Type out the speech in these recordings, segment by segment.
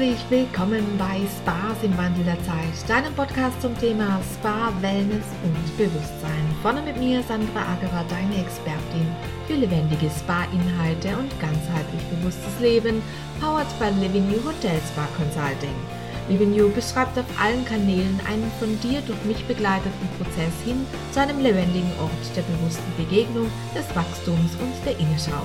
Herzlich willkommen bei Spas im Wandel der Zeit, deinem Podcast zum Thema Spa, Wellness und Bewusstsein. Vorne mit mir Sandra Agerer, deine Expertin für lebendige Spa-Inhalte und ganzheitlich bewusstes Leben, powered by Living You Hotel Spa Consulting. Living You beschreibt auf allen Kanälen einen von dir durch mich begleiteten Prozess hin zu einem lebendigen Ort der bewussten Begegnung, des Wachstums und der Innenschau.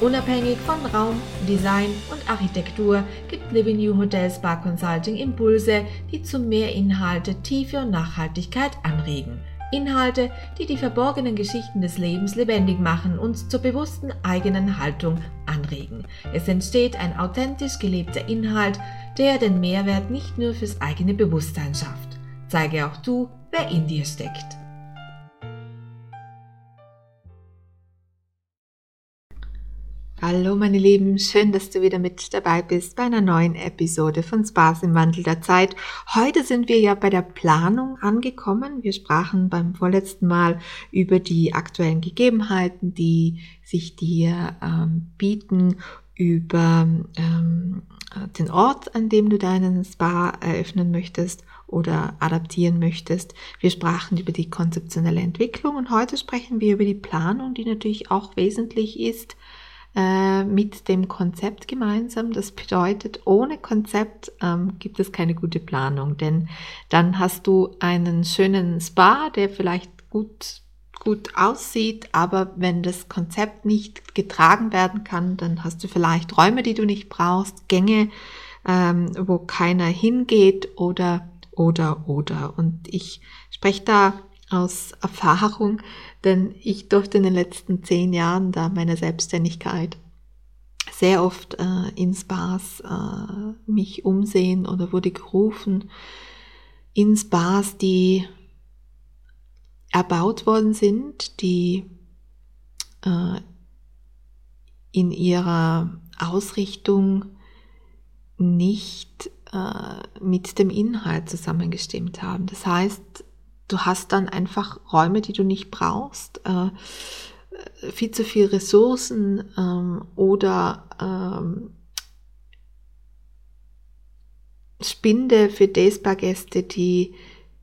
Unabhängig von Raum, Design und Architektur gibt Living New Hotel Spa Consulting Impulse, die zu mehr Inhalte, Tiefe und Nachhaltigkeit anregen. Inhalte, die die verborgenen Geschichten des Lebens lebendig machen und zur bewussten eigenen Haltung anregen. Es entsteht ein authentisch gelebter Inhalt, der den Mehrwert nicht nur fürs eigene Bewusstsein schafft. Zeige auch du, wer in dir steckt. Hallo meine Lieben, schön, dass du wieder mit dabei bist bei einer neuen Episode von Spaß im Wandel der Zeit. Heute sind wir ja bei der Planung angekommen. Wir sprachen beim vorletzten Mal über die aktuellen Gegebenheiten, die sich dir ähm, bieten, über ähm, den Ort, an dem du deinen Spa eröffnen möchtest oder adaptieren möchtest. Wir sprachen über die konzeptionelle Entwicklung und heute sprechen wir über die Planung, die natürlich auch wesentlich ist äh, mit dem Konzept gemeinsam. Das bedeutet, ohne Konzept ähm, gibt es keine gute Planung, denn dann hast du einen schönen Spa, der vielleicht gut gut aussieht, aber wenn das Konzept nicht getragen werden kann, dann hast du vielleicht Räume, die du nicht brauchst, Gänge, ähm, wo keiner hingeht oder oder oder. Und ich spreche da aus Erfahrung, denn ich durfte in den letzten zehn Jahren da meiner Selbstständigkeit sehr oft äh, in Spas äh, mich umsehen oder wurde gerufen in Spas, die erbaut worden sind, die äh, in ihrer Ausrichtung nicht äh, mit dem Inhalt zusammengestimmt haben. Das heißt, du hast dann einfach Räume, die du nicht brauchst, äh, viel zu viel Ressourcen ähm, oder ähm, Spinde für Dayspa-Gäste, die,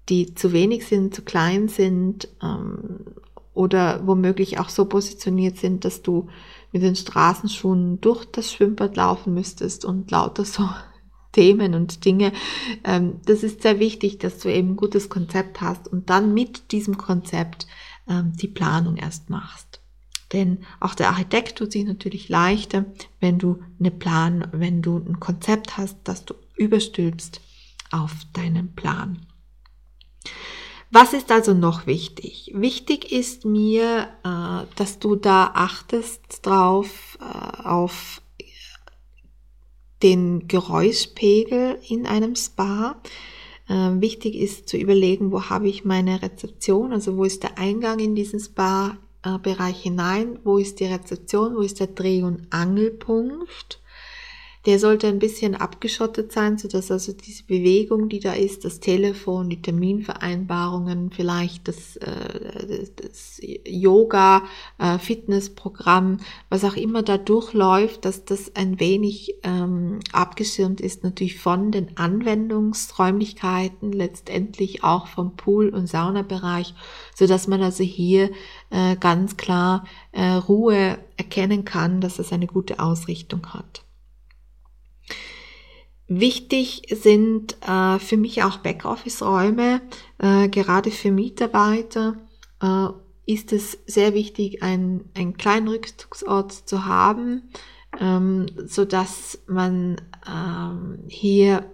die zu wenig sind, zu klein sind ähm, oder womöglich auch so positioniert sind, dass du mit den Straßenschuhen durch das Schwimmbad laufen müsstest und lauter so Themen und Dinge. Ähm, das ist sehr wichtig, dass du eben ein gutes Konzept hast und dann mit diesem Konzept ähm, die Planung erst machst. Denn auch der Architekt tut sich natürlich leichter, wenn du eine Plan, wenn du ein Konzept hast, das du überstülpst auf deinen Plan. Was ist also noch wichtig? Wichtig ist mir, äh, dass du da achtest drauf, äh, auf den Geräuschpegel in einem Spa. Ähm, wichtig ist zu überlegen, wo habe ich meine Rezeption, also wo ist der Eingang in diesen Spa-Bereich hinein, wo ist die Rezeption, wo ist der Dreh- und Angelpunkt der sollte ein bisschen abgeschottet sein, so dass also diese Bewegung, die da ist, das Telefon, die Terminvereinbarungen, vielleicht das, äh, das Yoga, äh, Fitnessprogramm, was auch immer da durchläuft, dass das ein wenig ähm, abgeschirmt ist, natürlich von den Anwendungsräumlichkeiten, letztendlich auch vom Pool- und Saunabereich, so dass man also hier äh, ganz klar äh, Ruhe erkennen kann, dass es eine gute Ausrichtung hat. Wichtig sind äh, für mich auch Backoffice-Räume. Äh, gerade für Mitarbeiter äh, ist es sehr wichtig, einen, einen kleinen Rückzugsort zu haben, ähm, so dass man ähm, hier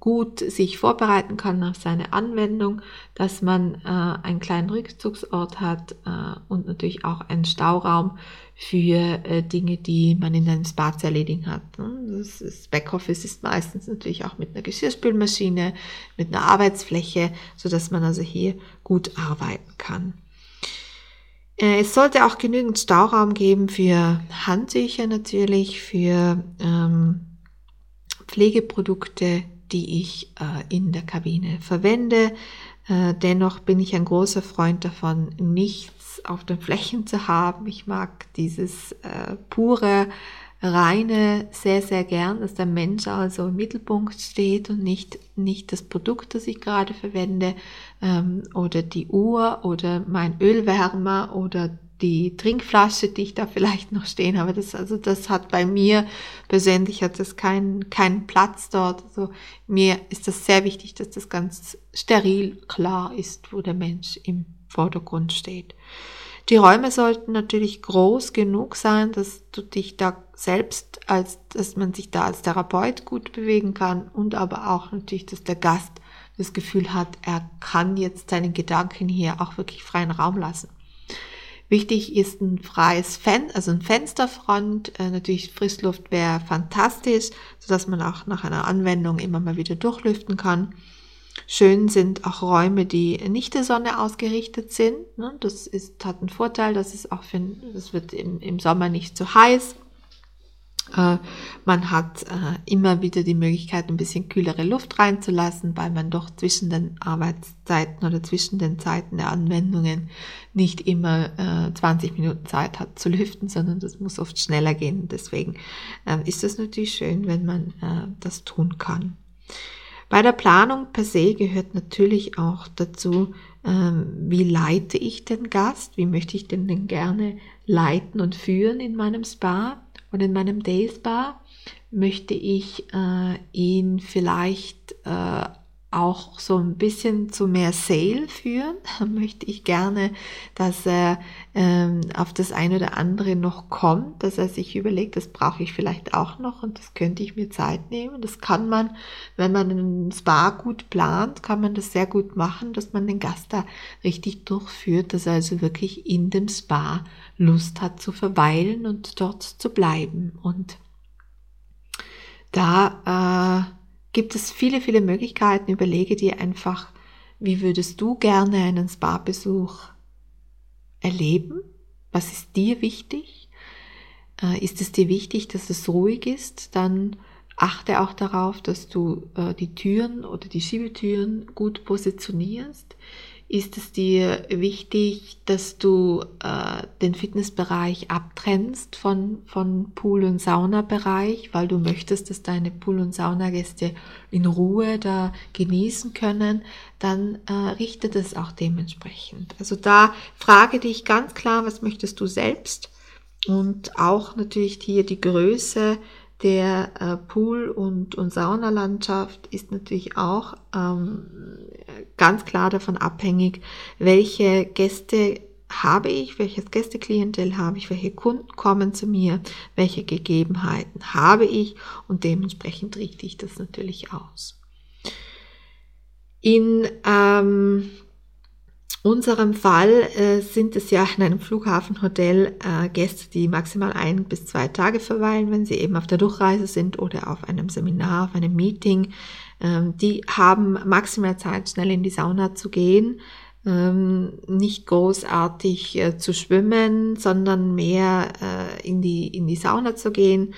gut sich vorbereiten kann auf seine Anwendung, dass man äh, einen kleinen Rückzugsort hat äh, und natürlich auch einen Stauraum für äh, Dinge, die man in einem Spa zu erledigen hat. Ne? Das, das Backoffice ist meistens natürlich auch mit einer Geschirrspülmaschine, mit einer Arbeitsfläche, so dass man also hier gut arbeiten kann. Äh, es sollte auch genügend Stauraum geben für Handtücher natürlich, für ähm, Pflegeprodukte, die ich äh, in der Kabine verwende. Äh, dennoch bin ich ein großer Freund davon, nichts auf den Flächen zu haben. Ich mag dieses äh, pure reine sehr, sehr gern, dass der Mensch also im Mittelpunkt steht und nicht, nicht das Produkt, das ich gerade verwende ähm, oder die Uhr oder mein Ölwärmer oder die Trinkflasche, die ich da vielleicht noch stehen habe. Das, also das hat bei mir persönlich hat das keinen keinen Platz dort. Also mir ist das sehr wichtig, dass das ganz steril klar ist, wo der Mensch im Vordergrund steht. Die Räume sollten natürlich groß genug sein, dass du dich da selbst als, dass man sich da als Therapeut gut bewegen kann und aber auch natürlich, dass der Gast das Gefühl hat, er kann jetzt seinen Gedanken hier auch wirklich freien Raum lassen. Wichtig ist ein freies Fenster, also ein Fensterfront. Äh, natürlich Frischluft wäre fantastisch, sodass man auch nach einer Anwendung immer mal wieder durchlüften kann. Schön sind auch Räume, die nicht der Sonne ausgerichtet sind. Ne? Das ist, hat einen Vorteil, dass es auch für, das wird im, im Sommer nicht zu heiß. Äh, man hat äh, immer wieder die Möglichkeit, ein bisschen kühlere Luft reinzulassen, weil man doch zwischen den Arbeitszeiten oder zwischen den Zeiten der Anwendungen nicht immer 20 äh, Minuten Zeit hat zu lüften, sondern das muss oft schneller gehen. Deswegen ist es natürlich schön, wenn man das tun kann. Bei der Planung per se gehört natürlich auch dazu, wie leite ich den Gast, wie möchte ich den denn gerne leiten und führen in meinem Spa. Und in meinem Day Spa möchte ich äh, ihn vielleicht äh, auch so ein bisschen zu mehr Sale führen. möchte ich gerne, dass er ähm, auf das eine oder andere noch kommt, dass er sich überlegt, das brauche ich vielleicht auch noch und das könnte ich mir Zeit nehmen. Das kann man, wenn man einen Spa gut plant, kann man das sehr gut machen, dass man den Gast da richtig durchführt, dass er also wirklich in dem Spa Lust hat zu verweilen und dort zu bleiben. Und da äh, gibt es viele, viele Möglichkeiten. Überlege dir einfach, wie würdest du gerne einen Spa-Besuch erleben? Was ist dir wichtig? Äh, ist es dir wichtig, dass es ruhig ist? Dann achte auch darauf, dass du äh, die Türen oder die Schiebetüren gut positionierst ist es dir wichtig, dass du äh, den Fitnessbereich abtrennst von, von Pool- und Saunabereich, weil du möchtest, dass deine Pool- und Saunagäste in Ruhe da genießen können, dann äh, richte das auch dementsprechend. Also da frage dich ganz klar, was möchtest du selbst und auch natürlich hier die Größe der äh, Pool- und, und Saunalandschaft ist natürlich auch ähm, ganz klar davon abhängig, welche Gäste habe ich, welches Gästeklientel habe ich, welche Kunden kommen zu mir, welche Gegebenheiten habe ich und dementsprechend richte ich das natürlich aus. In ähm, unserem Fall äh, sind es ja in einem Flughafenhotel äh, Gäste, die maximal ein bis zwei Tage verweilen, wenn sie eben auf der Durchreise sind oder auf einem Seminar, auf einem Meeting. Ähm, die haben maximal Zeit, schnell in die Sauna zu gehen, ähm, nicht großartig äh, zu schwimmen, sondern mehr äh, in, die, in die Sauna zu gehen.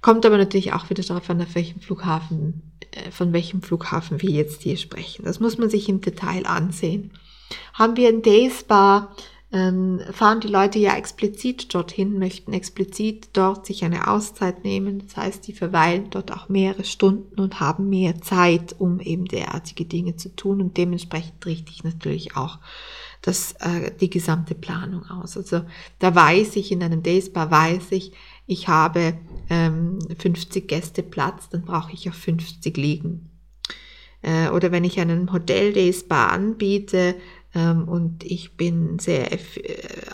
Kommt aber natürlich auch wieder darauf an, auf welchem Flughafen, äh, von welchem Flughafen wir jetzt hier sprechen. Das muss man sich im Detail ansehen. Haben wir ein Day Spa, ähm, fahren die Leute ja explizit dorthin, möchten explizit dort sich eine Auszeit nehmen. Das heißt, die verweilen dort auch mehrere Stunden und haben mehr Zeit, um eben derartige Dinge zu tun. Und dementsprechend richte ich natürlich auch das, äh, die gesamte Planung aus. Also da weiß ich, in einem Day Spa weiß ich, ich habe ähm, 50 Gäste Platz, dann brauche ich auch 50 liegen. Äh, oder wenn ich einen Hotel Day Spa anbiete, und ich bin sehr, äh,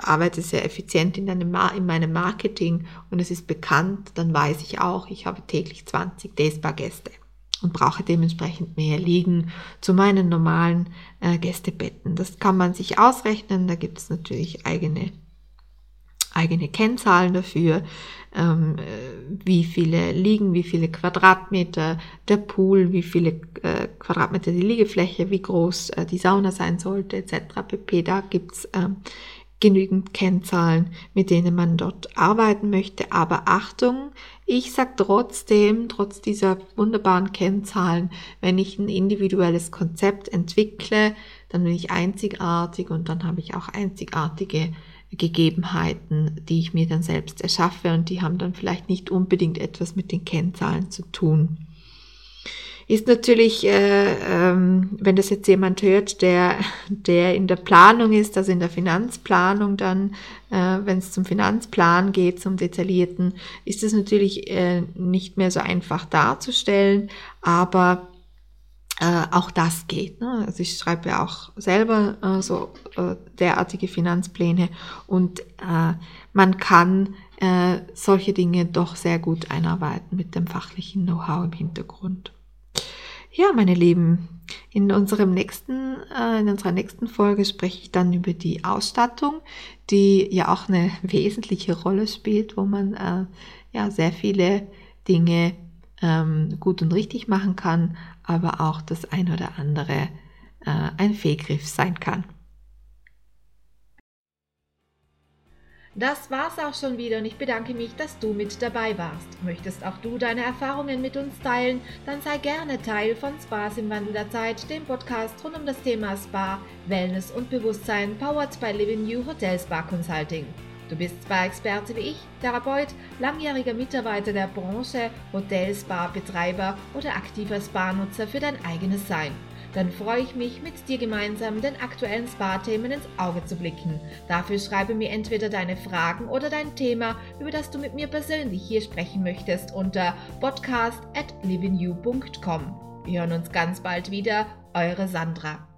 arbeite sehr effizient in, einem, in meinem Marketing und es ist bekannt, dann weiß ich auch, ich habe täglich 20 Dayspa-Gäste und brauche dementsprechend mehr liegen zu meinen normalen äh, Gästebetten. Das kann man sich ausrechnen, da gibt es natürlich eigene eigene Kennzahlen dafür, ähm, äh, wie viele liegen, wie viele Quadratmeter der Pool, wie viele äh, Quadratmeter die Liegefläche, wie groß äh, die Sauna sein sollte, etc. pp. Da gibt's ähm, genügend Kennzahlen, mit denen man dort arbeiten möchte. Aber Achtung, ich sage trotzdem, trotz dieser wunderbaren Kennzahlen, wenn ich ein individuelles Konzept entwickle, dann bin ich einzigartig und dann habe ich auch einzigartige Gegebenheiten, die ich mir dann selbst erschaffe und die haben dann vielleicht nicht unbedingt etwas mit den Kennzahlen zu tun. Ist natürlich, äh, ähm, wenn das jetzt jemand hört, der, der in der Planung ist, also in der Finanzplanung dann, äh, wenn es zum Finanzplan geht, zum detaillierten, ist es natürlich äh, nicht mehr so einfach darzustellen, aber äh, auch das geht. Ne? Also ich schreibe ja auch selber äh, so äh, derartige Finanzpläne und äh, man kann äh, solche Dinge doch sehr gut einarbeiten mit dem fachlichen Know-how im Hintergrund. Ja, meine Lieben, in unserem nächsten, äh, in unserer nächsten Folge spreche ich dann über die Ausstattung, die ja auch eine wesentliche Rolle spielt, wo man ja sehr viele Dinge ähm, gut und richtig machen kann, aber auch das ein oder andere äh, ein Fehlgriff sein kann. Das war's auch schon wieder und ich bedanke mich, dass du mit dabei warst. Möchtest auch du deine Erfahrungen mit uns teilen, dann sei gerne Teil von Spas im Wandel der Zeit, dem Podcast rund um das Thema Spa, Wellness und Bewusstsein, powered by Living New Hotel Spa Consulting. Du bist Spa-Experte wie ich, Therapeut, langjähriger Mitarbeiter der Branche, Hotel, Spa-Betreiber oder aktiver Spa-Nutzer für dein eigenes Sein. Dann freue ich mich, mit dir gemeinsam den aktuellen Spa-Themen ins Auge zu blicken. Dafür schreibe mir entweder deine Fragen oder dein Thema, über das du mit mir persönlich hier sprechen möchtest, unter podcast at livingyou.com. Wir hören uns ganz bald wieder, eure Sandra.